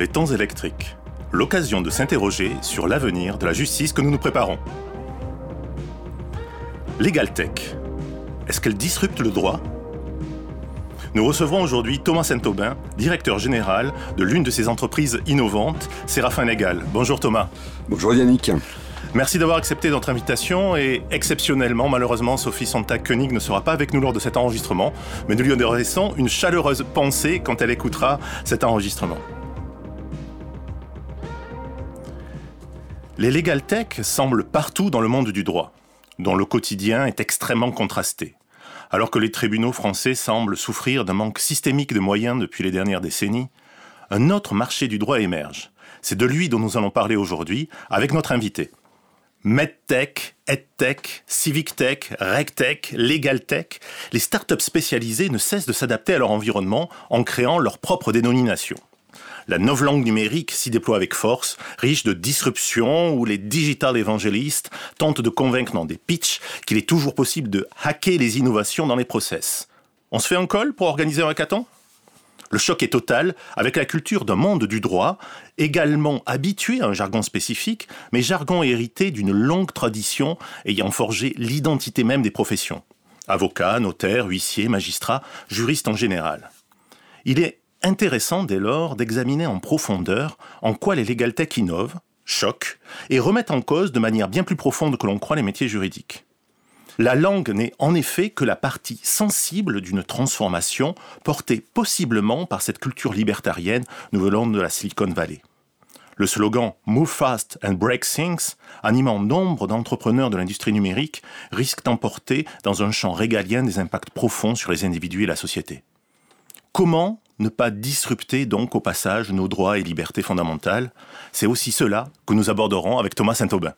Les temps électriques. L'occasion de s'interroger sur l'avenir de la justice que nous nous préparons. LegalTech. Est-ce qu'elle disrupte le droit? Nous recevrons aujourd'hui Thomas Saint-Aubin, directeur général de l'une de ces entreprises innovantes, Séraphin Légal. Bonjour Thomas. Bonjour Yannick. Merci d'avoir accepté notre invitation et exceptionnellement, malheureusement, Sophie Sontag-Koenig ne sera pas avec nous lors de cet enregistrement, mais nous lui adressons une chaleureuse pensée quand elle écoutera cet enregistrement. Les legal tech semblent partout dans le monde du droit, dont le quotidien est extrêmement contrasté. Alors que les tribunaux français semblent souffrir d'un manque systémique de moyens depuis les dernières décennies, un autre marché du droit émerge. C'est de lui dont nous allons parler aujourd'hui avec notre invité. MedTech, EdTech, CivicTech, RegTech, LegalTech, les startups spécialisées ne cessent de s'adapter à leur environnement en créant leur propre dénomination. La novlangue numérique s'y déploie avec force, riche de disruptions où les digital évangélistes tentent de convaincre dans des pitchs qu'il est toujours possible de hacker les innovations dans les process. On se fait un call pour organiser un hackathon? Le choc est total avec la culture d'un monde du droit, également habitué à un jargon spécifique, mais jargon hérité d'une longue tradition ayant forgé l'identité même des professions. Avocats, notaires, huissiers, magistrats, juristes en général. Il est intéressant dès lors d'examiner en profondeur en quoi les legal tech innovent, choquent et remettent en cause de manière bien plus profonde que l'on croit les métiers juridiques. La langue n'est en effet que la partie sensible d'une transformation portée possiblement par cette culture libertarienne nous de la Silicon Valley. Le slogan Move Fast and Break Things, animant nombre d'entrepreneurs de l'industrie numérique, risque d'emporter dans un champ régalien des impacts profonds sur les individus et la société. Comment ne pas disrupter donc au passage nos droits et libertés fondamentales C'est aussi cela que nous aborderons avec Thomas Saint-Aubin.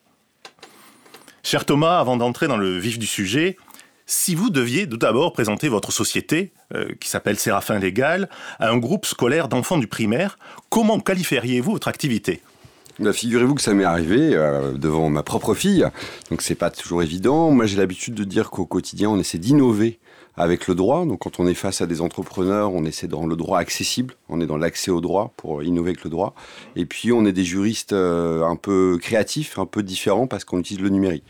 Cher Thomas, avant d'entrer dans le vif du sujet, si vous deviez tout d'abord présenter votre société, euh, qui s'appelle Séraphin Légal, à un groupe scolaire d'enfants du primaire, comment qualifieriez-vous votre activité? Bah, Figurez-vous que ça m'est arrivé euh, devant ma propre fille, donc c'est pas toujours évident. Moi j'ai l'habitude de dire qu'au quotidien on essaie d'innover avec le droit. Donc quand on est face à des entrepreneurs, on essaie rendre le droit accessible, on est dans l'accès au droit pour innover avec le droit. Et puis on est des juristes euh, un peu créatifs, un peu différents parce qu'on utilise le numérique.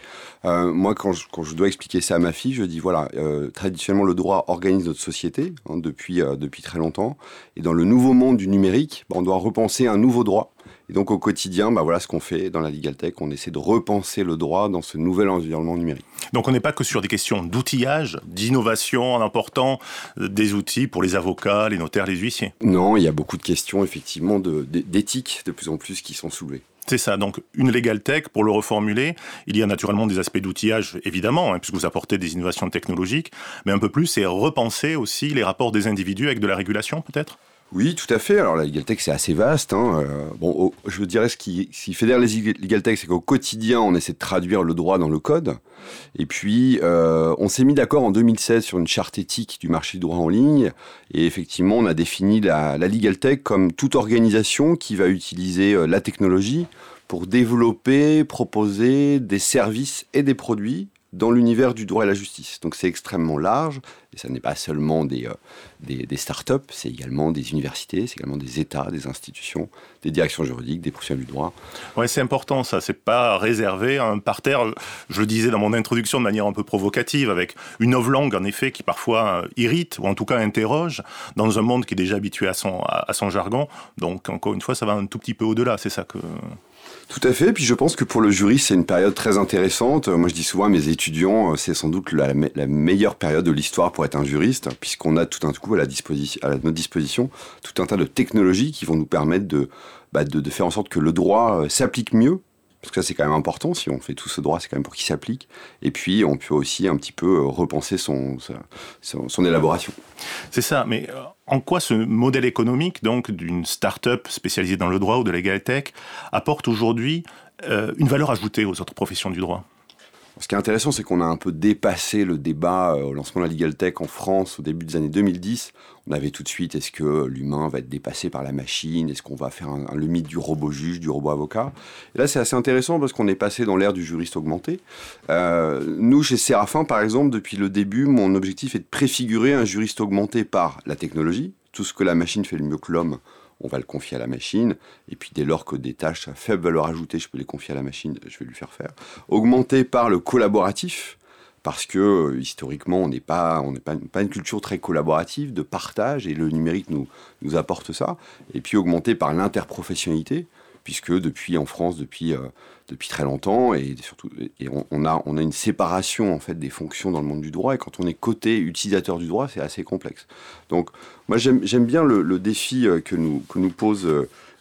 Euh, moi quand je, quand je, dois expliquer ça à ma fille, je dis voilà, euh, traditionnellement le droit organise notre société hein, depuis, depuis très longtemps. Et dans le nouveau monde du numérique, bah, on doit repenser un nouveau droit et donc au quotidien, bah voilà ce qu'on fait dans la Legal Tech, on essaie de repenser le droit dans ce nouvel environnement numérique. Donc on n'est pas que sur des questions d'outillage, d'innovation en important des outils pour les avocats, les notaires, les huissiers. Non, il y a beaucoup de questions effectivement d'éthique de, plus en plus qui sont soulevées. C'est ça, donc une Legal Tech, pour le reformuler, il y a naturellement des aspects d'outillage, évidemment, hein, puisque vous apportez des innovations technologiques, mais un peu plus, c'est repenser aussi les rapports des individus avec de la régulation, peut-être? Oui, tout à fait. Alors la Legal Tech, c'est assez vaste. Hein. Euh, bon, je dirais ce qui, ce qui fédère les Legal Tech, c'est qu'au quotidien, on essaie de traduire le droit dans le code. Et puis, euh, on s'est mis d'accord en 2016 sur une charte éthique du marché du droit en ligne. Et effectivement, on a défini la, la Legal Tech comme toute organisation qui va utiliser euh, la technologie pour développer, proposer des services et des produits dans l'univers du droit et la justice. Donc c'est extrêmement large, et ça n'est pas seulement des, euh, des, start-up, c'est également des universités, c'est également des États, des institutions, des directions juridiques, des professionnels du droit. Oui, c'est important ça, c'est pas réservé à un parterre, je le disais dans mon introduction de manière un peu provocative, avec une langue en effet qui parfois euh, irrite, ou en tout cas interroge, dans un monde qui est déjà habitué à son jargon. Donc encore une fois, ça va un tout petit peu au-delà, c'est ça que... Tout à fait. Puis je pense que pour le jury, c'est une période très intéressante. Moi, je dis souvent à mes étudiants, euh, c'est sans doute la, meilleure période de l'histoire pour être un juriste, puisqu'on a tout un coup à, la à notre disposition tout un tas de technologies qui vont nous permettre de, bah, faire en sorte que le droit euh, s'applique mieux parce que ça c'est quand même important, si on fait tout ce droit, c'est quand même pour qu'il s'applique. Et puis on peut aussi un petit peu euh, repenser son, son, élaboration. C'est ça, mais euh, en quoi ce modèle économique donc d'une start-up spécialisée dans le droit ou de tech apporte aujourd'hui euh, une valeur ajoutée aux autres professions du droit? Ce qui est intéressant, c'est qu'on a un peu dépassé le débat euh, au lancement de la Legal Tech en France au début des années 2010. On avait tout de suite, est-ce que l'humain va être dépassé par la machine? Est-ce qu'on va faire un, un, le mythe du robot juge, du robot avocat? Et là, c'est assez intéressant parce qu'on est passé dans l'ère du juriste augmenté. Euh, nous, chez Séraphin, par exemple, depuis le début, mon objectif est de préfigurer un juriste augmenté par la technologie. Tout ce que la machine fait le mieux que l'homme, on va le confier à la machine. Et puis dès lors que des tâches à faible valeur ajoutée, je peux les confier à la machine, je vais lui faire faire. Augmenté par le collaboratif, parce que euh, historiquement, on n'est pas, une culture très collaborative, de partage, et le numérique nous, nous apporte ça. Et puis augmenté par l'interprofessionnalité, puisque depuis en France, depuis, euh, depuis très longtemps, et surtout, et on, a, on a une séparation en fait des fonctions dans le monde du droit, et quand on est côté utilisateur du droit, c'est assez complexe. Donc, moi, j'aime bien le, défi euh, que nous, que nous pose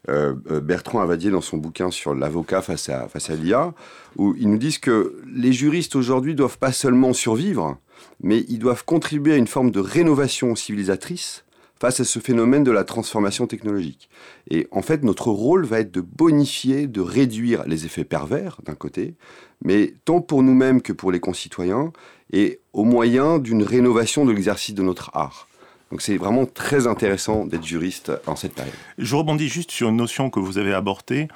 euh, Bertrand Avadier dans son bouquin sur l'avocat face à, face à l'IA, où ils nous disent que les juristes aujourd'hui doivent pas seulement survivre, mais ils doivent contribuer à une forme de rénovation civilisatrice face à ce phénomène de la transformation technologique. Et en fait, notre rôle va être de bonifier, de réduire les effets pervers, d'un côté, mais tant pour nous-mêmes que pour les concitoyens, et au moyen d'une rénovation de l'exercice de notre art. Donc c'est vraiment très intéressant d'être juriste en cette période. Je rebondis juste sur une notion que vous avez abordée,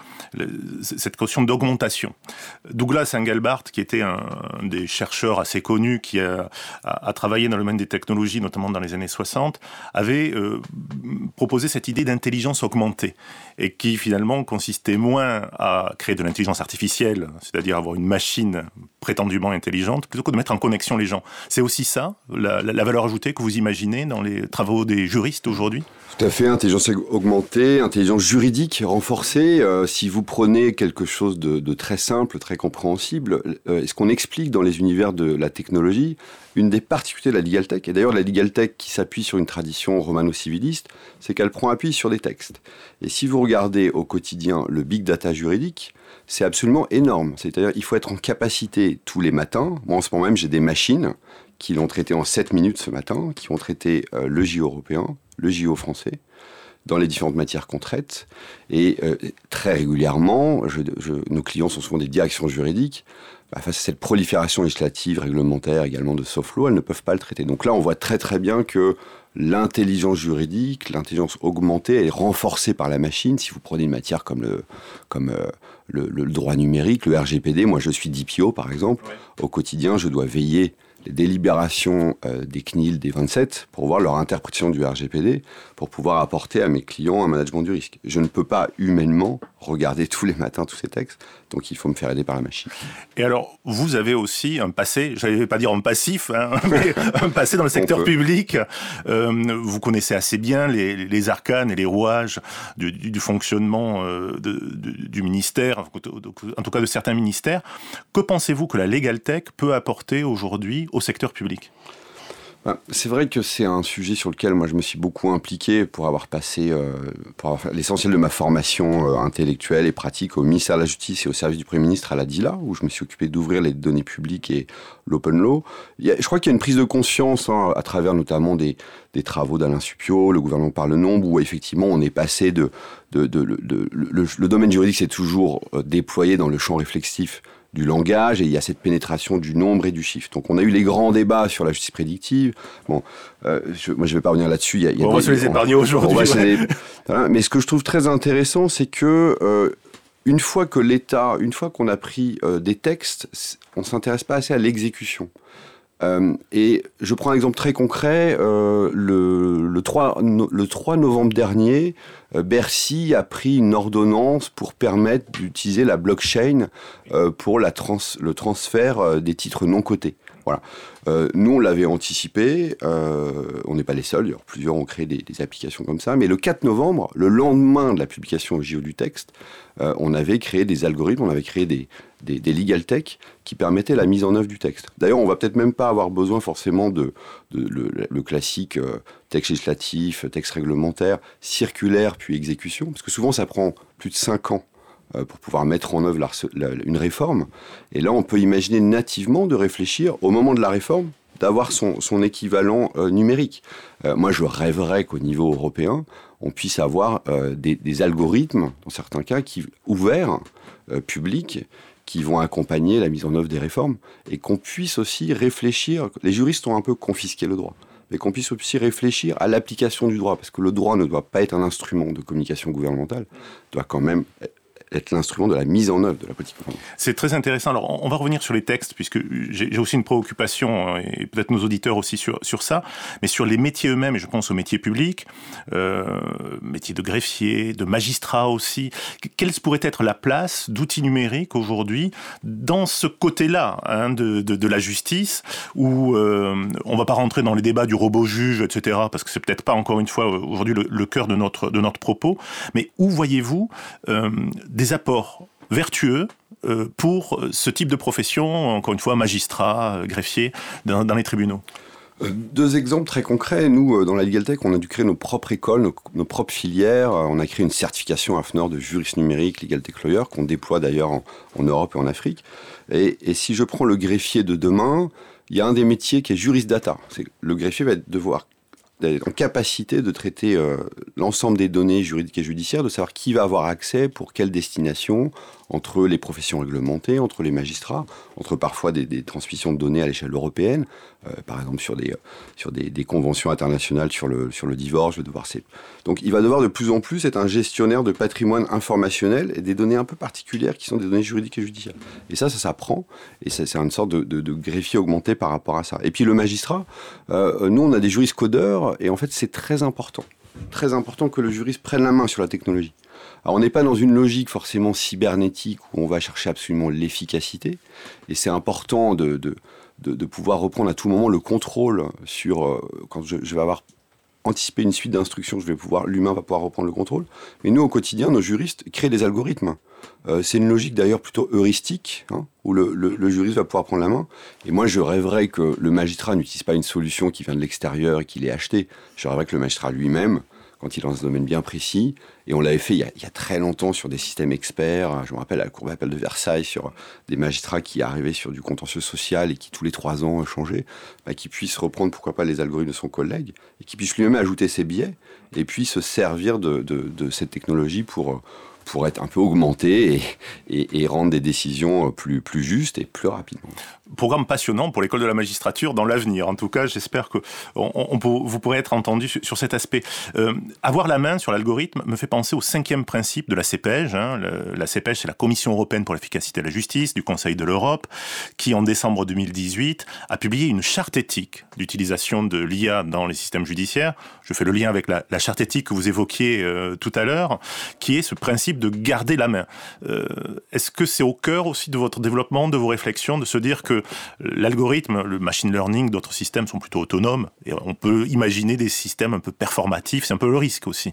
cette notion d'augmentation. Douglas Engelbart, qui était un, des chercheurs assez connus, qui a, travaillé dans le domaine des technologies, notamment dans les années 60, avait euh, proposé cette idée d'intelligence augmentée, et qui finalement consistait moins à créer de l'intelligence artificielle, c'est-à-dire avoir une machine prétendument intelligente, plutôt que de mettre en connexion les gens. C'est aussi ça, la, la valeur ajoutée que vous imaginez dans les travaux des juristes aujourd'hui? Tout à fait, intelligence augmentée, intelligence juridique renforcée. Euh, si vous prenez quelque chose de, très simple, très compréhensible, euh, est-ce qu'on explique dans les univers de la technologie une des particularités de la legal tech, et d'ailleurs la legal tech qui s'appuie sur une tradition romano-civiliste, c'est qu'elle prend appui sur des textes. Et si vous regardez au quotidien le big data juridique, c'est absolument énorme. C'est-à-dire il faut être en capacité tous les matins, moi en ce moment même j'ai des machines qui l'ont traité en 7 minutes ce matin, qui ont traité euh, le JO européen, le JO français, dans les différentes matières qu'on traite. Et euh, très régulièrement, nos clients sont souvent des directions juridiques. Bah, face à cette prolifération législative, réglementaire, également de soft law, elles ne peuvent pas le traiter. Donc là, on voit très très bien que l'intelligence juridique, l'intelligence augmentée est renforcée par la machine. Si vous prenez une matière comme le, comme, euh, le, droit numérique, le RGPD, moi je suis DPO par exemple, au quotidien, je dois veiller les délibérations euh, des CNIL des 27 pour voir leur interprétation du RGPD, pour pouvoir apporter à mes clients un management du risque. Je ne peux pas humainement regarder tous les matins tous ces textes, donc il faut me faire aider par la machine. Et alors, vous avez aussi un passé, je n'allais pas dire en passif, hein, mais un passé dans le secteur public. Euh, vous connaissez assez bien les, arcanes et les rouages du, fonctionnement euh, du ministère, en tout cas de certains ministères. Que pensez-vous que la Legal Tech peut apporter aujourd'hui au secteur public? C'est vrai que c'est un sujet sur lequel moi je me suis beaucoup impliqué pour avoir passé euh, l'essentiel de ma formation euh, intellectuelle et pratique au ministère de la Justice et au service du Premier ministre à la DILA, où je me suis occupé d'ouvrir les données publiques et l'open law. je crois qu'il y a une prise de conscience hein, à travers notamment des, travaux d'Alain Supio, le gouvernement par le nombre, où effectivement on est passé de... le, domaine juridique s'est toujours euh, déployé dans le champ réflexif du langage et il y a cette pénétration du nombre et du chiffre. Donc on a eu les grands débats sur la justice prédictive. Bon, euh, moi je vais pas revenir là-dessus. Il on va se les épargner aujourd'hui. Mais ce que je trouve très intéressant, c'est que euh, une fois que l'État, une fois qu'on a pris euh, des textes, on s'intéresse pas assez à l'exécution. Euh, et je prends un exemple très concret. Euh, le, le, 3, le 3 novembre dernier, euh, Bercy a pris une ordonnance pour permettre d'utiliser la blockchain pour le transfert des titres non cotés. Voilà. Euh, nous, on l'avait anticipé. Euh, on n'est pas les seuls. Plusieurs ont créé des, applications comme ça. Mais le 4 novembre, le lendemain de la publication au JO du texte, euh, on avait créé des algorithmes, on avait créé des, des, legal tech qui permettaient la mise en œuvre du texte. D'ailleurs, on va peut-être même pas avoir besoin forcément de, le, classique texte législatif, texte réglementaire, circulaire puis exécution, parce que souvent ça prend plus de 5 ans pour pouvoir mettre en œuvre une réforme. Et là, on peut imaginer nativement de réfléchir au moment de la réforme d'avoir son, équivalent euh, numérique. Euh, moi, je rêverais qu'au niveau européen, on puisse avoir des, algorithmes, dans certains cas, qui, ouverts, publics, qui vont accompagner la mise en œuvre des réformes, et qu'on puisse aussi réfléchir, les juristes ont un peu confisqué le droit, mais qu'on puisse aussi réfléchir à l'application du droit, parce que le droit ne doit pas être un instrument de communication gouvernementale, doit quand même être l'instrument de la mise en œuvre de la politique C'est très intéressant. Alors, on va revenir sur les textes, puisque j'ai aussi une préoccupation, et peut-être nos auditeurs aussi sur, sur ça, mais sur les métiers eux-mêmes, et je pense aux métiers publics, euh, métiers de greffier, de magistrat aussi. Quelle pourrait être la place d'outils numériques aujourd'hui dans ce côté-là hein, de, de, la justice, où euh, on va pas rentrer dans les débats du robot juge, etc., parce que c'est peut-être pas encore une fois aujourd'hui le, cœur de notre, de notre propos, mais où voyez-vous euh, des apports vertueux euh, pour ce type de profession, encore une fois, magistrat, euh, greffier, dans, les tribunaux deux exemples très concrets. Nous, dans la Legal Tech, on a dû créer nos propres écoles, nos, propres filières. On a créé une certification AFNOR de juriste numérique, Legal Tech Lawyer, qu'on déploie d'ailleurs en, Europe et en Afrique. Et, et, si je prends le greffier de demain, il y a un des métiers qui est juriste data. Le greffier va devoir d'être en capacité de traiter euh, l'ensemble des données juridiques et judiciaires, de savoir qui va avoir accès, pour quelle destination, entre les professions réglementées, entre les magistrats, entre parfois des, transmissions de données à l'échelle européenne, euh, par exemple sur des, sur des, conventions internationales sur le, sur le divorce, devoir Donc il va devoir de plus en plus être un gestionnaire de patrimoine informationnel et des données un peu particulières qui sont des données juridiques et judiciaires. Et ça, ça s'apprend, et c'est une sorte de, de, greffier augmenté par rapport à ça. Et puis le magistrat, euh, nous on a des juristes codeurs, et en fait c'est très important, très important que le juriste prenne la main sur la technologie. Alors on n'est pas dans une logique forcément cybernétique où on va chercher absolument l'efficacité, et c'est important de, pouvoir reprendre à tout moment le contrôle sur, euh, quand je, vais avoir anticipé une suite d'instructions, je vais pouvoir, l'humain va pouvoir reprendre le contrôle. Mais nous, au quotidien, nos juristes créent des algorithmes. Euh, c'est une logique d'ailleurs plutôt heuristique, hein, où le, le, juriste va pouvoir prendre la main. Et moi, je rêverais que le magistrat n'utilise pas une solution qui vient de l'extérieur et qu'il ait acheté. Je rêverais que le magistrat lui-même quand il est dans un domaine bien précis. Et on l'avait fait il y, a, très longtemps sur des systèmes experts. Je me rappelle à la Cour d'appel de Versailles sur des magistrats qui arrivaient sur du contentieux social et qui tous les trois ans changeaient, bah, qui puissent reprendre pourquoi pas les algorithmes de son collègue et qui puisse lui-même ajouter ses biais et puis se servir de, cette technologie pour pour être un peu augmenté et, et, rendre des décisions plus, plus justes et plus rapidement. Programme passionnant pour l'école de la magistrature dans l'avenir. En tout cas, j'espère que vous pourrez être entendu sur, cet aspect. Euh, avoir la main sur l'algorithme me fait penser au cinquième principe de la CPEJ. Hein. la CPEJ, c'est la Commission européenne pour l'efficacité de la justice du Conseil de l'Europe, qui en décembre 2018 a publié une charte éthique d'utilisation de l'IA dans les systèmes judiciaires. Je fais le lien avec la, charte éthique que vous évoquiez euh, tout à l'heure, qui est ce principe de garder la main. Euh, est-ce que c'est au cœur aussi de votre développement, de vos réflexions, de se dire que l'algorithme, le machine learning, d'autres systèmes sont plutôt autonomes et on peut imaginer des systèmes un peu performatifs, c'est un peu le risque aussi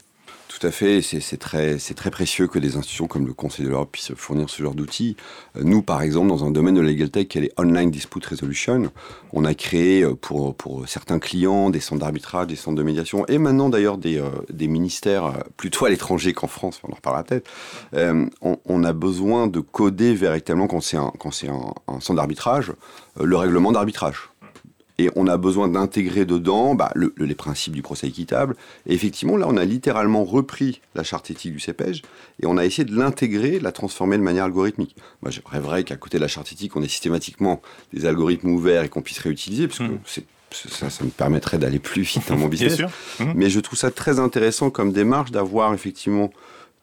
tout fait. C'est très, très précieux que des institutions comme le Conseil de l'Europe puissent fournir ce genre d'outils. Euh, nous, par exemple, dans un domaine de la legal tech qui est les Online Dispute Resolution, on a créé euh, pour, pour certains clients des centres d'arbitrage, des centres de médiation, et maintenant d'ailleurs des, euh, des, ministères plutôt à l'étranger qu'en France, on en reparlera peut-être. on, on, a besoin de coder véritablement, quand c'est un, un, un centre d'arbitrage, le règlement d'arbitrage et on a besoin d'intégrer dedans bah, les principes du procès équitable. Et effectivement, là, on a littéralement repris la charte éthique du CEPEJ et on a essayé de l'intégrer, de la transformer de manière algorithmique. Moi, je rêverais qu'à côté de la charte éthique, on ait systématiquement des algorithmes ouverts et qu'on puisse réutiliser, parce que mmh. ça, ça me permettrait d'aller plus vite dans mon business. Mmh. Mais je trouve ça très intéressant comme démarche d'avoir effectivement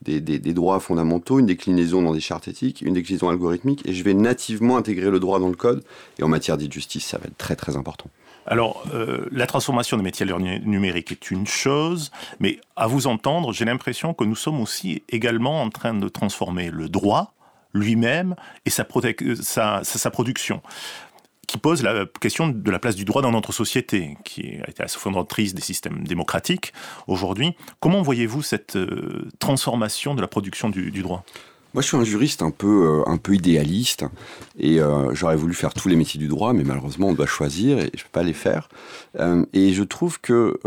des, droits fondamentaux, une déclinaison dans des chartes éthiques, une déclinaison algorithmique, et je vais nativement intégrer le droit dans le code. Et en matière d'e-justice, ça va être très très important. Alors, euh, la transformation des métiers numériques est une chose, mais à vous entendre, j'ai l'impression que nous sommes aussi également en train de transformer le droit lui-même et sa production qui pose la question de la place du droit dans notre société, qui a été la fondatrice des systèmes démocratiques aujourd'hui. Comment voyez-vous cette euh, transformation de la production du, droit? Moi, je suis un juriste un peu, euh, un peu idéaliste et euh, j'aurais voulu faire tous les métiers du droit, mais malheureusement, on doit choisir et je ne peux pas les faire. et je trouve que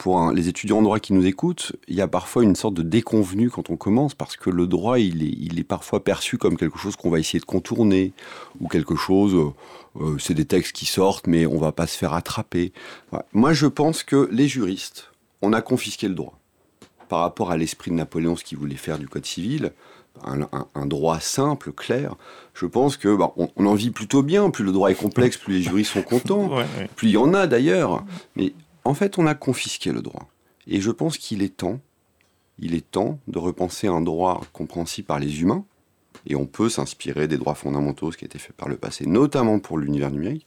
pour les étudiants en droit qui nous écoutent, il y a parfois une sorte de déconvenu quand on commence, parce que le droit, il est, il est parfois perçu comme quelque chose qu'on va essayer de contourner, ou quelque chose, euh, euh, c'est des textes qui sortent, mais on va pas se faire attraper. Moi, je pense que les juristes, on a confisqué le droit. Par rapport à l'esprit de Napoléon, ce qu'il voulait faire du Code civil, un, droit simple, clair, je pense que bah, on, en vit plutôt bien. Plus le droit est complexe, plus les juristes sont contents. Plus il y en a d'ailleurs. Mais en fait, on a confisqué le droit. Et je pense qu'il est temps, il est temps de repenser un droit compréhensible par les humains, et on peut s'inspirer des droits fondamentaux, ce qui a été fait par le passé, notamment pour l'univers numérique,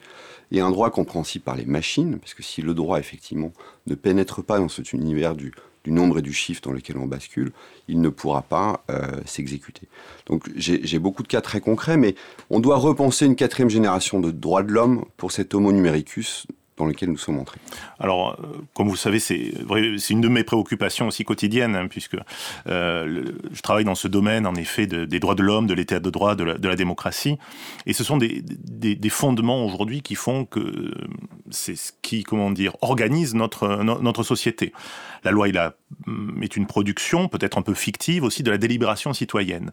et un droit compréhensible par les machines, parce que si le droit, effectivement, ne pénètre pas dans cet univers du, nombre et du chiffre dans lequel on bascule, il ne pourra pas euh, s'exécuter. Donc j'ai beaucoup de cas très concrets, mais on doit repenser une quatrième génération de droits de l'homme pour cet homo numericus dans lequel nous sommes entrés. Alors, euh, comme vous le savez, c'est une de mes préoccupations aussi quotidiennes, hein, puisque euh, je travaille dans ce domaine, en effet, des droits de l'homme, de l'état de droit, de la, démocratie. Et ce sont des, fondements aujourd'hui qui font que c'est ce qui, comment dire, organise notre, notre société. La loi mm, est une production, peut-être un peu fictive aussi, de la délibération citoyenne.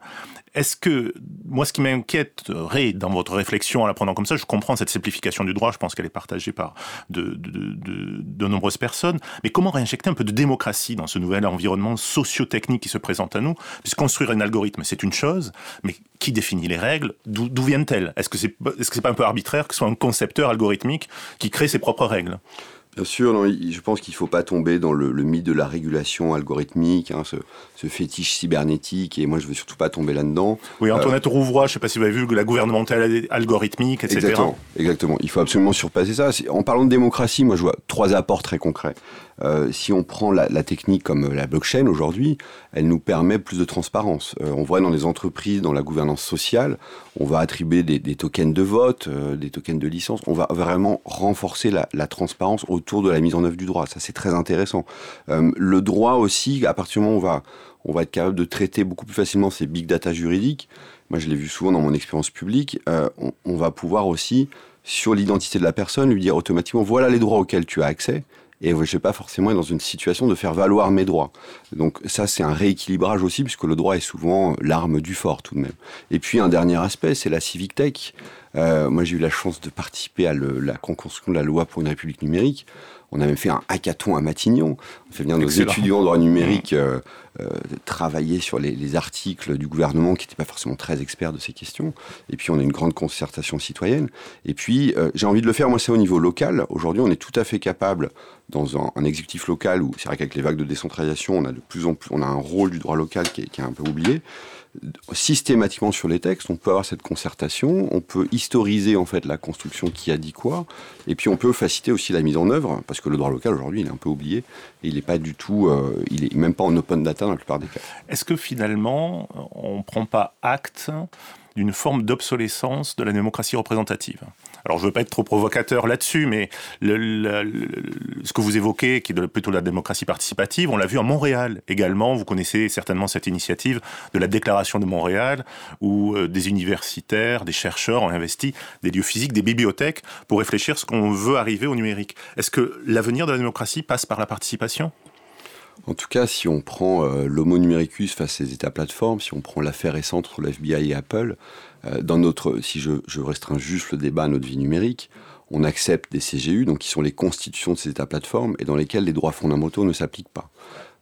Est-ce que, moi, ce qui m'inquièterait dans votre réflexion en la prenant comme ça, je comprends cette simplification du droit, je pense qu'elle est partagée par de, nombreuses personnes, mais comment réinjecter un peu de démocratie dans ce nouvel environnement socio-technique qui se présente à nous? Puisque construire un algorithme, c'est une chose, mais qui définit les règles? D'où viennent-elles? Est-ce que c'est est -ce pas un peu arbitraire que ce soit un concepteur algorithmique qui crée ses propres règles? Bien sûr, je pense qu'il ne faut pas tomber dans le, mythe de la régulation algorithmique, hein, ce, fétiche cybernétique, et moi je ne veux surtout pas tomber là-dedans. Oui, Antoinette euh, Rouvroy, je ne sais pas si vous avez vu, la gouvernementale algorithmique, etc. Exactement, exactement. il faut absolument surpasser ça. En parlant de démocratie, moi je vois trois apports très concrets. Euh, si on prend la, technique comme la blockchain aujourd'hui, elle nous permet plus de transparence. Euh, on voit dans les entreprises, dans la gouvernance sociale, on va attribuer des, tokens de vote, euh, des tokens de licence. On va vraiment renforcer la, la, transparence autour de la mise en œuvre du droit. Ça, c'est très intéressant. le droit aussi, à partir du moment où on va, on va être capable de traiter beaucoup plus facilement ces big data juridiques, moi je l'ai vu souvent dans mon expérience publique, on, on va pouvoir aussi sur l'identité de la personne, lui dire automatiquement voilà les droits auxquels tu as accès, et je ne vais pas forcément être dans une situation de faire valoir mes droits. Donc ça, c'est un rééquilibrage aussi, puisque le droit est souvent l'arme du fort tout de même. Et puis un dernier aspect, c'est la civic tech. Euh, moi, j'ai eu la chance de participer à la construction de la loi pour une république numérique. On a même fait un hackathon à Matignon. On fait venir nos étudiants en droit numérique euh, euh, travailler sur les, articles du gouvernement qui n'étaient pas forcément très experts de ces questions. Et puis, on a une grande concertation citoyenne. Et puis, j'ai envie de le faire, moi, c'est au niveau local. Aujourd'hui, on est tout à fait capable, dans un, exécutif local, où c'est vrai qu'avec les vagues de décentralisation, on a de plus en plus, on a un rôle du droit local qui est un peu oublié systématiquement sur les textes, on peut avoir cette concertation, on peut historiser en fait la construction qui a dit quoi, et puis on peut faciliter aussi la mise en œuvre, parce que le droit local aujourd'hui il est un peu oublié, et il n'est pas du tout, euh, il est même pas en open data dans la plupart des cas. Est-ce que finalement on ne prend pas acte d'une forme d'obsolescence de la démocratie représentative? Alors je ne veux pas être trop provocateur là-dessus, mais ce que vous évoquez, qui est plutôt la démocratie participative, on l'a vu à Montréal également. Vous connaissez certainement cette initiative de la Déclaration de Montréal, où euh, des universitaires, des chercheurs ont investi des lieux physiques, des bibliothèques, pour réfléchir ce qu'on veut arriver au numérique. Est-ce que l'avenir de la démocratie passe par la participation? En tout cas, si on prend euh, l'homo numericus face à ces États plateformes, si on prend l'affaire récente entre l'FBI et Apple, dans notre, si je, restreins juste le débat à notre vie numérique, on accepte des CGU, donc qui sont les constitutions de ces États plateformes, et dans lesquels les droits fondamentaux ne s'appliquent pas.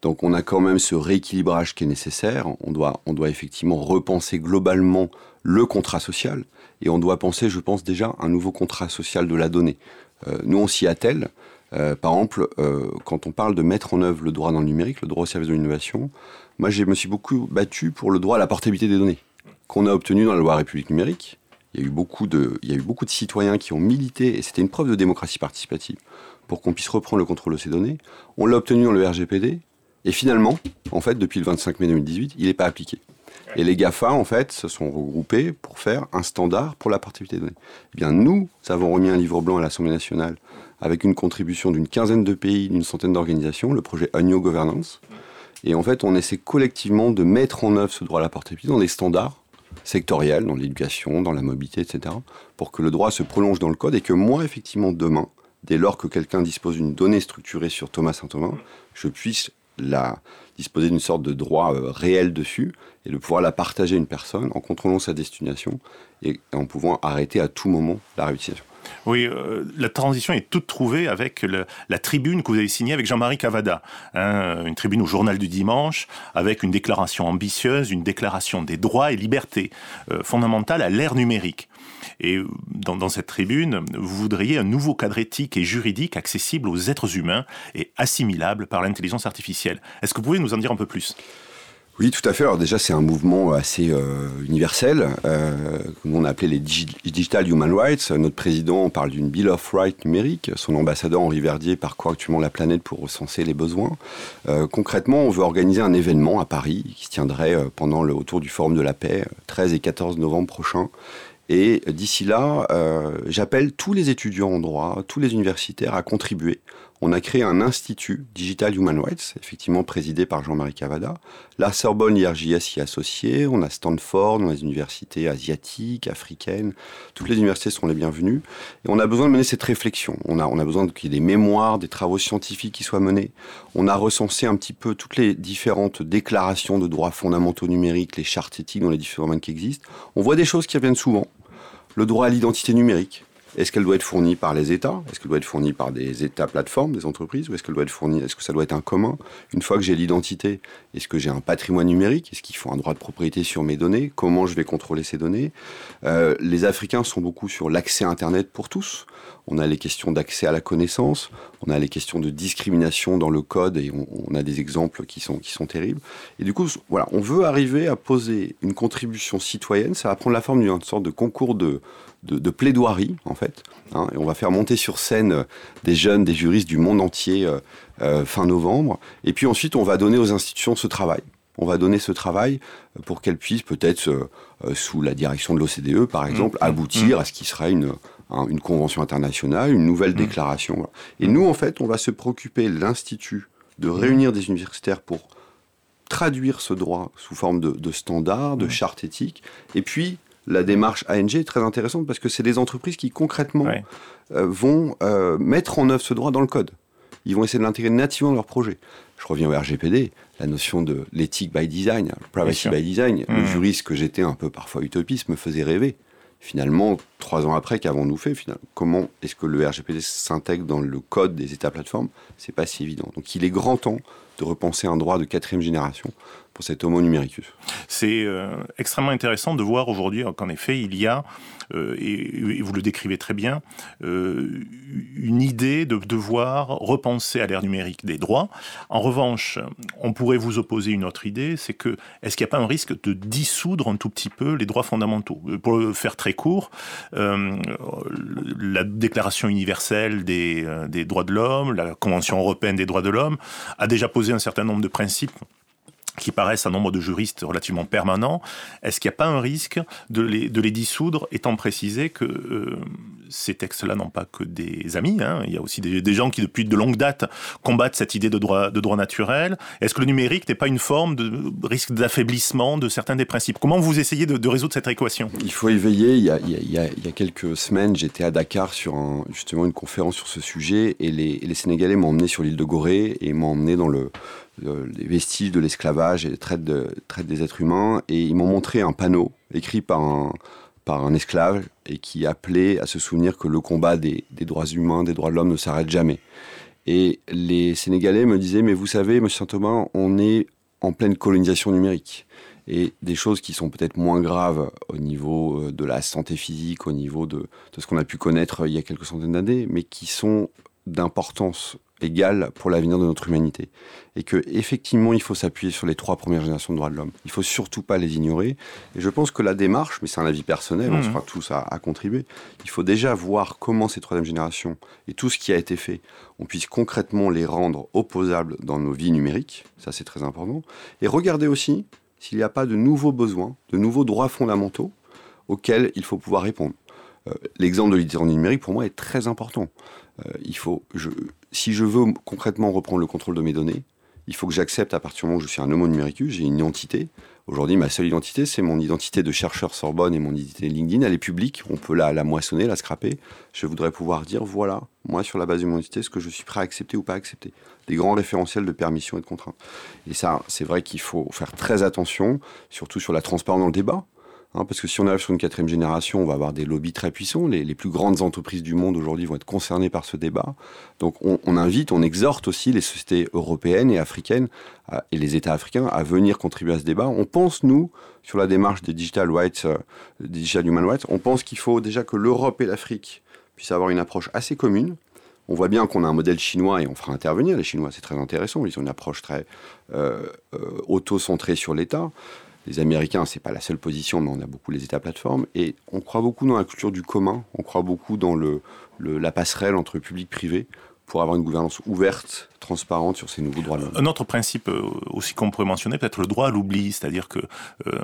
Donc on a quand même ce rééquilibrage qui est nécessaire. On doit, on doit effectivement repenser globalement le contrat social, et on doit penser, je pense déjà, un nouveau contrat social de la donnée. Euh, nous, on s'y attelle. Euh, par exemple, quand on parle de mettre en œuvre le droit dans le numérique, le droit au service de l'innovation, moi, je me suis beaucoup battu pour le droit à la portabilité des données qu'on a obtenu dans la loi République numérique. Il y, a eu beaucoup de, citoyens qui ont milité, et c'était une preuve de démocratie participative, pour qu'on puisse reprendre le contrôle de ces données. On l'a obtenu dans le RGPD, et finalement, en fait, depuis le 25 mai 2018, il n'est pas appliqué. Et les GAFA, en fait, se sont regroupés pour faire un standard pour la portabilité des données. Eh bien, nous avons remis un livre blanc à l'Assemblée nationale avec une contribution d'une quinzaine de pays, d'une centaine d'organisations, le projet Agno Governance. Et en fait, on essaie collectivement de mettre en œuvre ce droit à la portabilité dans des standards sectorielles, dans l'éducation, dans la mobilité, etc., pour que le droit se prolonge dans le code et que moi, effectivement, demain, dès lors que quelqu'un dispose d'une donnée structurée sur Thomas Saint-Thomas, je puisse la disposer d'une sorte de droit euh, réel dessus et de pouvoir la partager à une personne en contrôlant sa destination et en pouvant arrêter à tout moment la réutilisation. Oui, euh, la transition est toute trouvée avec la tribune que vous avez signée avec Jean-Marie Cavada, hein, une tribune au journal du dimanche, avec une déclaration ambitieuse, une déclaration des droits et libertés euh, fondamentales à l'ère numérique. Et dans, dans, cette tribune, vous voudriez un nouveau cadre éthique et juridique accessible aux êtres humains et assimilable par l'intelligence artificielle. Est-ce que vous pouvez nous en dire un peu plus? Oui, tout à fait. Alors déjà, c'est un mouvement assez euh, universel, euh, on a appelé les Digital Human Rights. Notre président parle d'une Bill of Rights numérique. Son ambassadeur Henri Verdier parcourt actuellement la planète pour recenser les besoins. Euh, concrètement, on veut organiser un événement à Paris qui se tiendrait euh, pendant le, du Forum de la paix, 13 et 14 novembre prochain. Et d'ici là, j'appelle tous les étudiants en droit, tous les universitaires à contribuer on a créé un institut Digital Human Rights, effectivement présidé par Jean-Marie Cavada. La Sorbonne IRJS y est associée, on a Stanford, on a les universités asiatiques, africaines, toutes les universités sont les bienvenues. Et on a besoin de mener cette réflexion. On a, on a besoin qu'il y ait des mémoires, des travaux scientifiques qui soient menés. On a recensé un petit peu toutes les différentes déclarations de droits fondamentaux numériques, les chartes éthiques dans les différents domaines qui existent. On voit des choses qui reviennent souvent. Le droit à l'identité numérique, est-ce qu'elle doit être fournie par les États? Est-ce qu'elle doit être fournie par des États plateformes, des entreprises? Ou est-ce qu'elle doit être fournie Est-ce que ça doit être un commun? Une fois que j'ai l'identité, est-ce que j'ai un patrimoine numérique? Est-ce qu'il faut un droit de propriété sur mes données? Comment je vais contrôler ces données? Euh, Les Africains sont beaucoup sur l'accès à Internet pour tous. On a les questions d'accès à la connaissance, on a les questions de discrimination dans le code et on, a des exemples qui sont, qui sont terribles. Et du coup, voilà, on veut arriver à poser une contribution citoyenne. Ça va prendre la forme d'une sorte de concours de, de, plaidoirie, en fait. Hein, et on va faire monter sur scène euh, des jeunes, des juristes du monde entier euh, euh, fin novembre. Et puis ensuite, on va donner aux institutions ce travail. On va donner ce travail pour qu'elles puissent peut-être, sous la direction de l'OCDE, par mmh. exemple, aboutir mmh. à ce qui sera une, une convention internationale, une nouvelle mmh. déclaration. Et nous, en fait, on va se préoccuper, l'Institut, de réunir des universitaires pour traduire ce droit sous forme de, de standards, de chartes éthiques, et puis la démarche ANG est très intéressante parce que c'est des entreprises qui concrètement euh, vont euh, mettre en œuvre ce droit dans le code. Ils vont essayer de l'intégrer nativement dans leur projet. Je reviens au RGPD, la notion de l'éthique by design, privacy by design. Le mmh. juriste que j'étais un peu parfois utopiste me faisait rêver. Finalement, trois ans après, qu'avons-nous fait finalement? Comment est-ce que le RGPD s'intègre dans le code des États plateformes? C'est pas si évident. Donc il est grand temps de repenser un droit de quatrième génération pour cet Homo numericus. C'est euh, extrêmement intéressant de voir aujourd'hui qu'en effet, il y a, euh, et, vous le décrivez très bien, euh, une idée de devoir repenser à l'ère numérique des droits. En revanche, on pourrait vous opposer une autre idée, c'est que est-ce qu'il n'y a pas un risque de dissoudre un tout petit peu les droits fondamentaux? Pour le faire très court, la Déclaration universelle des, des droits de l'homme, la Convention européenne des droits de l'homme, a déjà posé un certain nombre de principes qui paraissent un nombre de juristes relativement permanent, est-ce qu'il n'y a pas un risque de les, dissoudre, étant précisé que euh, ces textes-là n'ont pas que des amis, hein. il y a aussi des, gens qui depuis de longues dates combattent cette idée de droit, naturel. Est-ce que le numérique n'est pas une forme de risque d'affaiblissement de certains des principes? Comment vous essayez de, résoudre cette équation? Il faut éveiller. Il y a, il y a, quelques semaines, j'étais à Dakar sur justement une conférence sur ce sujet et les Sénégalais m'ont emmené sur l'île de Gorée et m'ont emmené dans le les vestiges de l'esclavage et les traite, de, traite des êtres humains. Et ils m'ont montré un panneau écrit par un, esclave et qui appelait à se souvenir que le combat des, droits humains, des droits de l'homme ne s'arrête jamais. Et les Sénégalais me disaient, mais vous savez, monsieur Saint-Thomas, on est en pleine colonisation numérique. Et des choses qui sont peut-être moins graves au niveau euh, de la santé physique, au niveau de, de ce qu'on a pu connaître il y a quelques centaines d'années, mais qui sont d'importance égale pour l'avenir de notre humanité. Et que effectivement, il faut s'appuyer sur les trois premières générations de droits de l'homme. Il faut surtout pas les ignorer. Et je pense que la démarche, mais c'est un avis personnel, on mmh. sera tous à, à, contribuer. Il faut déjà voir comment ces troisième générations et tout ce qui a été fait, on puisse concrètement les rendre opposables dans nos vies numériques. Ça, c'est très important. Et regarder aussi s'il n'y a pas de nouveaux besoins, de nouveaux droits fondamentaux auxquels il faut pouvoir répondre. Euh, l'exemple de l'identité numérique, pour moi, est très important. Euh, il faut, si je veux concrètement reprendre le contrôle de mes données, il faut que j'accepte à partir du moment où je suis un homo numericus, j'ai une identité. Aujourd'hui, ma seule identité, c'est mon identité de chercheur Sorbonne et mon identité LinkedIn. Elle est publique, on peut la, la moissonner, la scraper. Je voudrais pouvoir dire, voilà, moi, sur la base de mon identité, ce que je suis prêt à accepter ou pas accepter. Des grands référentiels de permission et de contrainte. Et ça, c'est vrai qu'il faut faire très attention, surtout sur la transparence dans le débat. Hein, parce que si on arrive sur une quatrième génération, on va avoir des lobbies très puissants. Les, plus grandes entreprises du monde aujourd'hui vont être concernées par ce débat. Donc on, invite, on exhorte aussi les sociétés européennes et africaines et les États africains à venir contribuer à ce débat. On pense, nous, sur la démarche des Digital Rights, euh, Digital Human Rights, on pense qu'il faut déjà que l'Europe et l'Afrique puissent avoir une approche assez commune. On voit bien qu'on a un modèle chinois et on fera intervenir les Chinois, c'est très intéressant. Ils ont une approche très euh, euh, auto-centrée sur l'État les Américains, c'est pas la seule position, mais on a beaucoup les États plateformes. Et on croit beaucoup dans la culture du commun, on croit beaucoup dans le, la passerelle entre public et privé pour avoir une gouvernance ouverte, transparente sur ces nouveaux droits de l'homme. Un autre principe euh, aussi qu'on pourrait mentionner, peut-être le droit à l'oubli, c'est-à-dire que euh,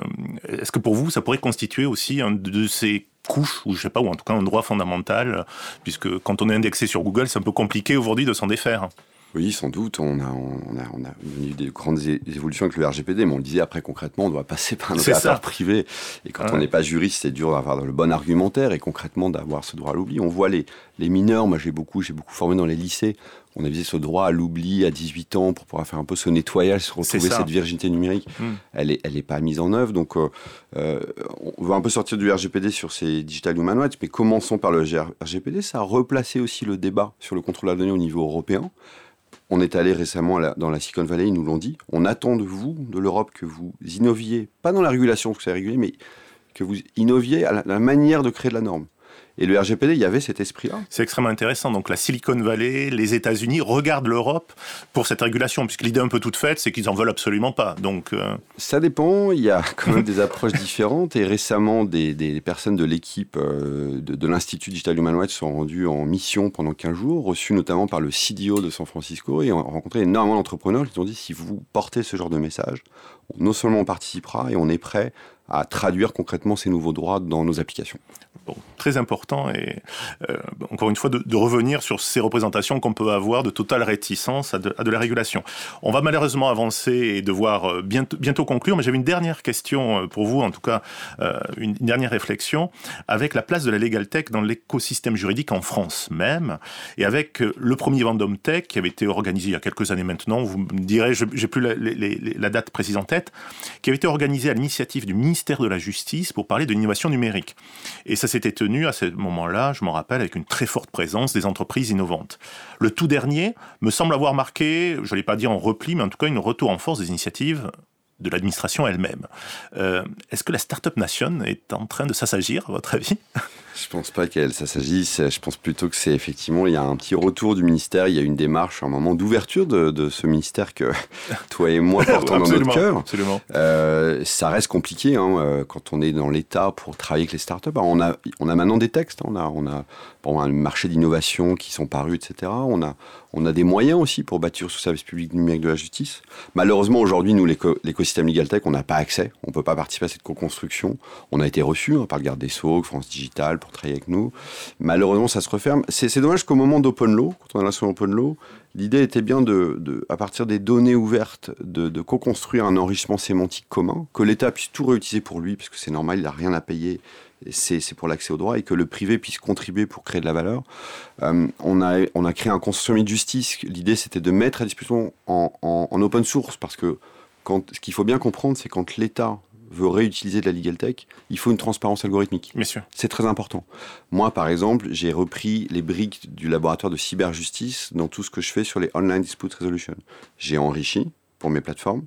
est-ce que pour vous, ça pourrait constituer aussi un de ces couches, ou je sais pas, ou en tout cas un droit fondamental, puisque quand on est indexé sur Google, c'est un peu compliqué aujourd'hui de s'en défaire? Oui, sans doute. On a, on a, on a eu des grandes évolutions avec le RGPD, mais on le disait après concrètement, on doit passer par un opérateur privé. Et quand on n'est pas juriste, c'est dur d'avoir le bon argumentaire et concrètement d'avoir ce droit à l'oubli. On voit les, les mineurs, moi j'ai beaucoup, j'ai beaucoup formé dans les lycées. On a visé ce droit à l'oubli à 18 ans pour pouvoir faire un peu ce nettoyage, se retrouver cette virginité numérique. Hmm. Elle n'est elle est pas mise en œuvre. Donc euh, euh, on va un peu sortir du RGPD sur ces digital human rights, mais commençons par le RGPD. Ça a replacé aussi le débat sur le contrôle de la donnée au niveau européen. On est allé récemment dans la Silicon Valley, ils nous l'ont dit. On attend de vous, de l'Europe, que vous innoviez, pas dans la régulation, parce que c'est régulé, mais que vous innoviez à la manière de créer de la norme. Et le RGPD, il y avait cet esprit-là. C'est extrêmement intéressant. Donc la Silicon Valley, les États-Unis regardent l'Europe pour cette régulation, puisque l'idée un peu toute faite, c'est qu'ils en veulent absolument pas. Donc euh, ça dépend. Il y a quand même des approches différentes. Et récemment, des, personnes de l'équipe euh, de, l'Institut Digital Human Rights sont rendues en mission pendant 15 jours, reçues notamment par le CDO de San Francisco, et ont rencontré énormément d'entrepreneurs qui ont dit si vous portez ce genre de message, non seulement on participera et on est prêt à traduire concrètement ces nouveaux droits dans nos applications. Très important et euh, encore une fois de, revenir sur ces représentations qu'on peut avoir de totale réticence à de, la régulation. On va malheureusement avancer et devoir euh, bientôt, conclure, mais j'avais une dernière question euh, pour vous, en tout cas une, dernière réflexion, avec la place de la Legal Tech dans l'écosystème juridique en France même, et avec le premier Vendôme Tech qui avait été organisé il y a quelques années maintenant, vous me direz, j'ai plus la, date précise en tête, qui avait été organisé à l'initiative du ministère de la Justice pour parler de l'innovation numérique. Et ça s'était tenu à ce moment-là, je m'en rappelle, avec une très forte présence des entreprises innovantes. Le tout dernier me semble avoir marqué, je ne vais pas dire en repli, mais en tout cas une retour en force des initiatives de l'administration elle-même. Euh, est-ce que la Startup Nation est en train de s'assagir, à votre avis? Je pense pas qu'elle s'agisse. Je pense plutôt que c'est effectivement, il y a un petit retour du ministère. Il y a une démarche, un moment d'ouverture de, ce ministère que toi et moi portons dans notre cœur. Absolument. Euh, ça reste compliqué hein, euh, quand on est dans l'État pour travailler avec les startups. on a, on a maintenant des textes. On a, on a, bon, un marché d'innovation qui sont parus, etc. On a, on a des moyens aussi pour bâtir ce service public numérique de la justice. Malheureusement, aujourd'hui, nous, l'écosystème Legal Tech, on n'a pas accès. On ne peut pas participer à cette co-construction. On a été reçu hein, par le garde des Sceaux, France Digital, pour travailler avec nous. Malheureusement, ça se referme. C'est dommage qu'au moment d'Open Law, quand on a lancé Open Law, l'idée était bien de, à partir des données ouvertes, de, co-construire un enrichissement sémantique commun, que l'État puisse tout réutiliser pour lui, parce que c'est normal, il n'a rien à payer c'est pour l'accès au droit et que le privé puisse contribuer pour créer de la valeur. Euh, on, a, on a créé un consortium de justice. L'idée, c'était de mettre à disposition en, en, open source parce que ce qu'il faut bien comprendre, c'est quand l'État veut réutiliser de la legal tech, il faut une transparence algorithmique. C'est très important. Moi, par exemple, j'ai repris les briques du laboratoire de cyberjustice dans tout ce que je fais sur les online dispute resolution. J'ai enrichi pour mes plateformes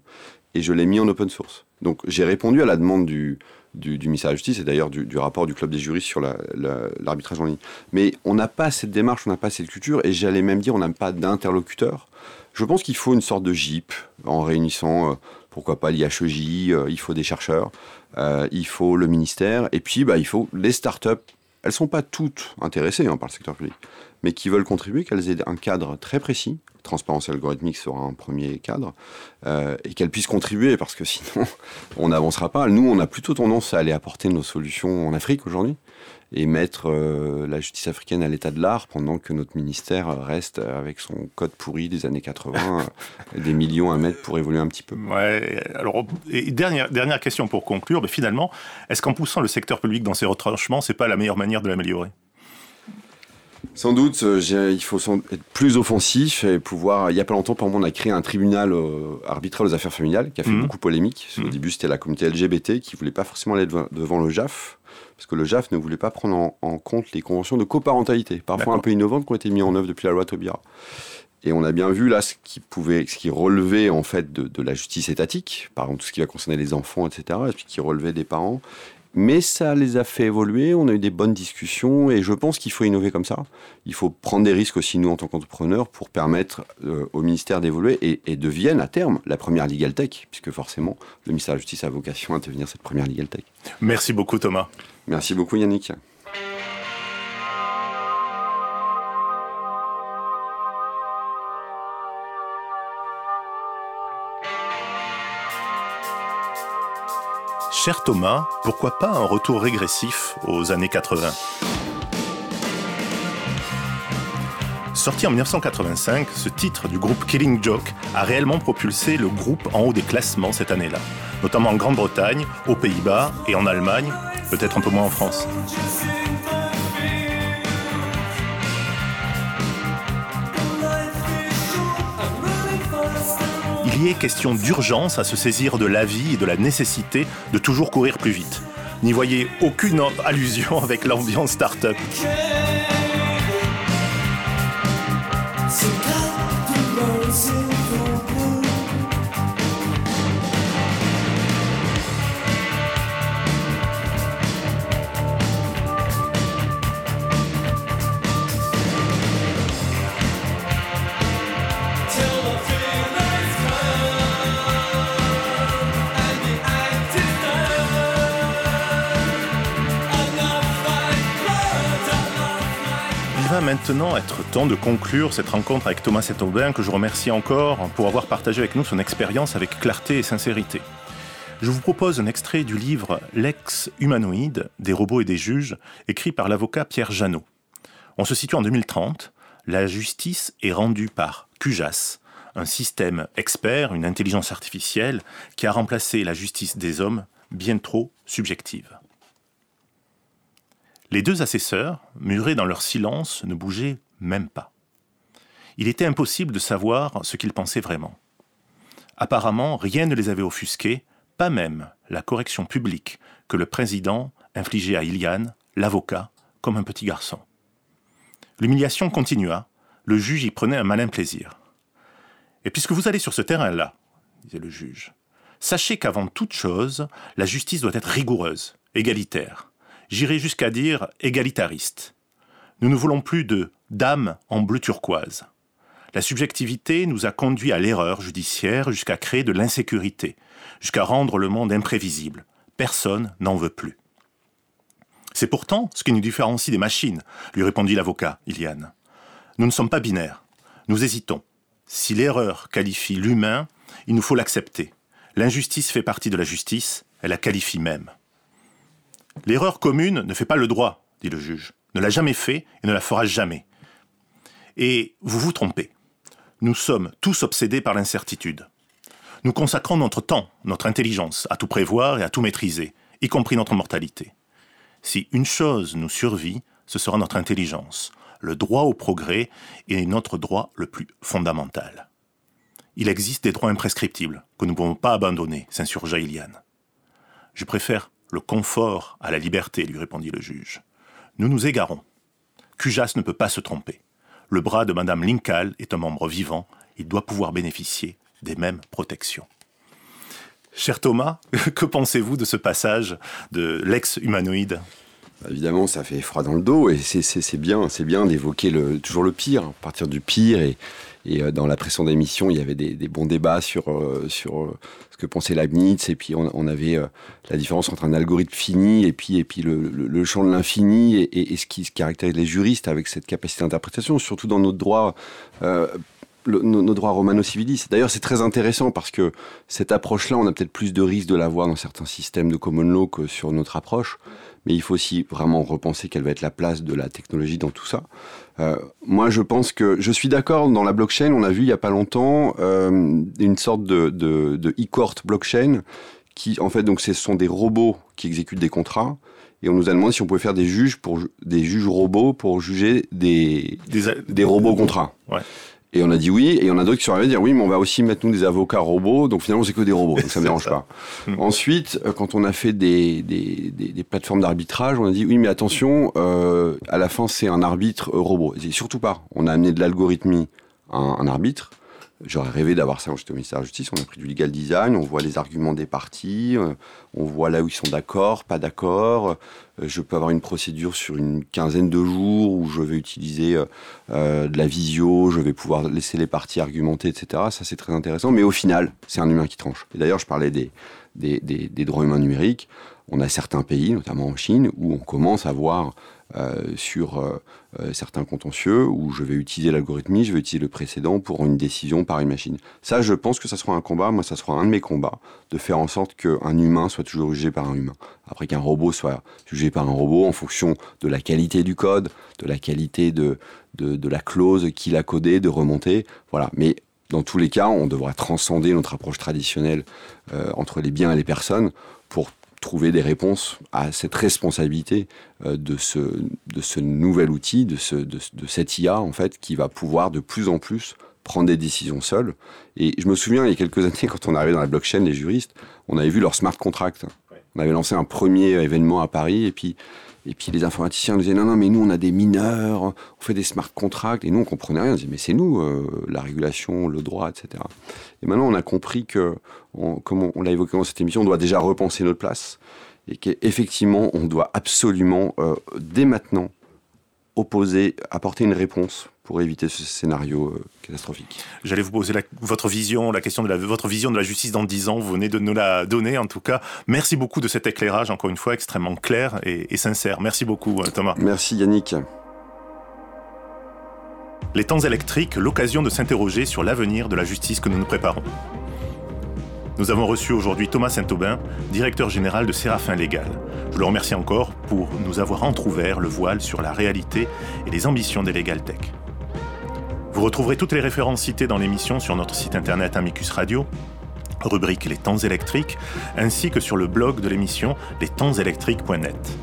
et je l'ai mis en open source. Donc, j'ai répondu à la demande du, du, ministère de la Justice et d'ailleurs du, rapport du Club des juristes sur l'arbitrage en ligne. Mais on n'a pas cette démarche, on n'a pas cette culture, et j'allais même dire on n'a pas d'interlocuteur. Je pense qu'il faut une sorte de JIP en réunissant, euh, pourquoi pas l'IHEJ, euh, il faut des chercheurs, euh, il faut le ministère, et puis bah, il faut les startups. Elles ne sont pas toutes intéressées hein, par le secteur public, mais qui veulent contribuer, qu'elles aient un cadre très précis, transparence algorithmique sera un premier cadre, euh, et qu'elle puisse contribuer, parce que sinon, on n'avancera pas. Nous, on a plutôt tendance à aller apporter nos solutions en Afrique aujourd'hui, et mettre euh, la justice africaine à l'état de l'art, pendant que notre ministère reste avec son code pourri des années 80, euh, des millions à mettre pour évoluer un petit peu. Ouais, alors, et dernière, dernière question pour conclure, mais finalement, est-ce qu'en poussant le secteur public dans ses retranchements, c'est pas la meilleure manière de l'améliorer? Sans doute, euh, il faut être plus offensif et pouvoir. Il n'y a pas longtemps, par exemple, on a créé un tribunal euh, arbitral aux affaires familiales qui a fait mhm. beaucoup polémique. Au mhm. début, c'était la communauté LGBT qui ne voulait pas forcément aller devant, le JAF, parce que le JAF ne voulait pas prendre en, compte les conventions de coparentalité, parfois un peu innovantes, qui ont été mises en œuvre depuis la loi Taubira. Et on a bien vu là ce qui pouvait, ce qui relevait en fait de, de, la justice étatique, par exemple tout ce qui va concerner les enfants, etc., et puis qui relevait des parents, mais ça les a fait évoluer, on a eu des bonnes discussions et je pense qu'il faut innover comme ça. Il faut prendre des risques aussi, nous, en tant qu'entrepreneurs, pour permettre euh, au ministère d'évoluer et, et devienne à terme la première Legal Tech, puisque forcément, le ministère de la Justice a vocation à devenir cette première Legal Tech. Merci beaucoup, Thomas. Merci beaucoup, Yannick. Thomas, pourquoi pas un retour régressif aux années 80 Sorti en 1985, ce titre du groupe Killing Joke a réellement propulsé le groupe en haut des classements cette année-là, notamment en Grande-Bretagne, aux Pays-Bas et en Allemagne, peut-être un peu moins en France. Question d'urgence à se saisir de la vie et de la nécessité de toujours courir plus vite. N'y voyez aucune allusion avec l'ambiance start-up. Maintenant être temps de conclure cette rencontre avec Thomas Setaubin, que je remercie encore pour avoir partagé avec nous son expérience avec clarté et sincérité. Je vous propose un extrait du livre L'ex humanoïde des robots et des juges, écrit par l'avocat Pierre Janot. On se situe en 2030. La justice est rendue par QJAS, un système expert, une intelligence artificielle, qui a remplacé la justice des hommes bien trop subjective. Les deux assesseurs, murés dans leur silence, ne bougeaient même pas. Il était impossible de savoir ce qu'ils pensaient vraiment. Apparemment, rien ne les avait offusqués, pas même la correction publique que le président infligeait à Iliane, l'avocat, comme un petit garçon. L'humiliation continua, le juge y prenait un malin plaisir. Et puisque vous allez sur ce terrain-là, disait le juge, sachez qu'avant toute chose, la justice doit être rigoureuse, égalitaire j'irai jusqu'à dire égalitariste. Nous ne voulons plus de dames en bleu turquoise. La subjectivité nous a conduit à l'erreur judiciaire jusqu'à créer de l'insécurité, jusqu'à rendre le monde imprévisible. Personne n'en veut plus. C'est pourtant ce qui nous différencie des machines, lui répondit l'avocat, Iliane. Nous ne sommes pas binaires. Nous hésitons. Si l'erreur qualifie l'humain, il nous faut l'accepter. L'injustice fait partie de la justice, elle la qualifie même. L'erreur commune ne fait pas le droit, dit le juge, ne l'a jamais fait et ne la fera jamais. Et vous vous trompez. Nous sommes tous obsédés par l'incertitude. Nous consacrons notre temps, notre intelligence à tout prévoir et à tout maîtriser, y compris notre mortalité. Si une chose nous survit, ce sera notre intelligence. Le droit au progrès est notre droit le plus fondamental. Il existe des droits imprescriptibles que nous ne pouvons pas abandonner, s'insurgea Iliane. Je préfère le confort à la liberté, lui répondit le juge. Nous nous égarons. Cujas ne peut pas se tromper. Le bras de Madame Linkal est un membre vivant, il doit pouvoir bénéficier des mêmes protections. Cher Thomas, que pensez-vous de ce passage de l'ex-humanoïde? Évidemment, ça fait froid dans le dos et c'est bien, c'est bien d'évoquer toujours le pire, partir du pire et, et euh, dans la précédente émission, il y avait des, bons débats sur, euh, sur euh, ce que pensait Leibniz. Et puis, on, avait la différence entre un algorithme fini et puis, et puis le, champ de l'infini et, ce qui caractérise les juristes avec cette capacité d'interprétation, surtout dans notre droit. Nos, droits romano-civilistes. D'ailleurs, c'est très intéressant parce que cette approche-là, on a peut-être plus de risques de la voir dans certains systèmes de common law que sur notre approche mais il faut aussi vraiment repenser quelle va être la place de la technologie dans tout ça. Euh, moi, je pense que je suis d'accord. Dans la blockchain, on a vu il y a pas longtemps euh, une sorte de, de, de e-court blockchain qui, en fait, donc, ce sont des robots qui exécutent des contrats et on nous a demandé si on pouvait faire des juges pour des juges robots pour juger des des, robots contrats. Et on a dit oui, et il y en a d'autres qui sont arrivés à dire oui, mais on va aussi mettre nous des avocats robots, donc finalement c'est que des robots, donc ça ne me dérange pas. Ensuite, euh, quand on a fait des, des, des, plateformes d'arbitrage, on a dit oui, mais attention, euh, à la fin c'est un arbitre robot. Et surtout pas, on a amené de l'algorithmie à un arbitre, J'aurais rêvé d'avoir ça quand j'étais au ministère de la Justice. On a pris du legal design, on voit les arguments des parties, euh, on voit là où ils sont d'accord, pas d'accord. Euh, je peux avoir une procédure sur une quinzaine de jours où je vais utiliser euh, de la visio, je vais pouvoir laisser les parties argumenter, etc. Ça, c'est très intéressant. Mais au final, c'est un humain qui tranche. Et d'ailleurs, je parlais des, droits humains numériques. On a certains pays, notamment en Chine, où on commence à voir sur euh, euh, certains contentieux où je vais utiliser l'algorithmie, je vais utiliser le précédent pour une décision par une machine. Ça, je pense que ça sera un combat. Moi, ça sera un de mes combats de faire en sorte qu'un humain soit toujours jugé par un humain. Après qu'un robot soit jugé par un robot en fonction de la qualité du code, de la qualité de, de, la clause qu'il a codée, de remonter. Voilà. Mais dans tous les cas, on devra transcender notre approche traditionnelle euh, entre les biens et les personnes pour trouver des réponses à cette responsabilité euh, de, ce, de ce nouvel outil, de, ce, de, cette IA, en fait, qui va pouvoir de plus en plus prendre des décisions seul. Et je me souviens, il y a quelques années, quand on arrivait dans la blockchain, les juristes, on avait vu leur smart contract. On avait lancé un premier événement à Paris, et puis et puis les informaticiens nous disaient non, non, mais nous on a des mineurs, on fait des smart contracts, et nous on comprenait rien. On disait mais c'est nous, euh, la régulation, le droit, etc. Et maintenant on a compris que, comme on, l'a évoqué dans cette émission, on doit déjà repenser notre place, et qu'effectivement on doit absolument, euh, dès maintenant, opposer, apporter une réponse pour éviter ce scénario euh, catastrophique. J'allais vous poser votre vision, la question de la, votre vision de la justice dans 10 ans. Vous venez de nous la donner, en tout cas. Merci beaucoup de cet éclairage, encore une fois, extrêmement clair et, sincère. Merci beaucoup, euh, Thomas. Merci, Yannick. Les temps électriques, l'occasion de s'interroger sur l'avenir de la justice que nous nous préparons. Nous avons reçu aujourd'hui Thomas Saint-Aubin, directeur général de Séraphin Légal. Je le remercie encore pour nous avoir entr'ouvert le voile sur la réalité et les ambitions des Legal Tech. Vous retrouverez toutes les références citées dans l'émission sur notre site internet Amicus Radio, rubrique Les temps électriques, ainsi que sur le blog de l'émission lestempsélectriques.net.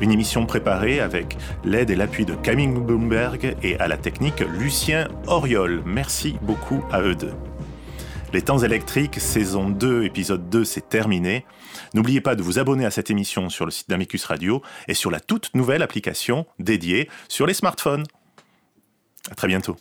Une émission préparée avec l'aide et l'appui de Camille Bloomberg et à la technique Lucien Oriol. Merci beaucoup à eux deux. Les temps électriques, saison 2, épisode 2, c'est terminé. N'oubliez pas de vous abonner à cette émission sur le site d'Amicus Radio et sur la toute nouvelle application dédiée sur les smartphones. À très bientôt.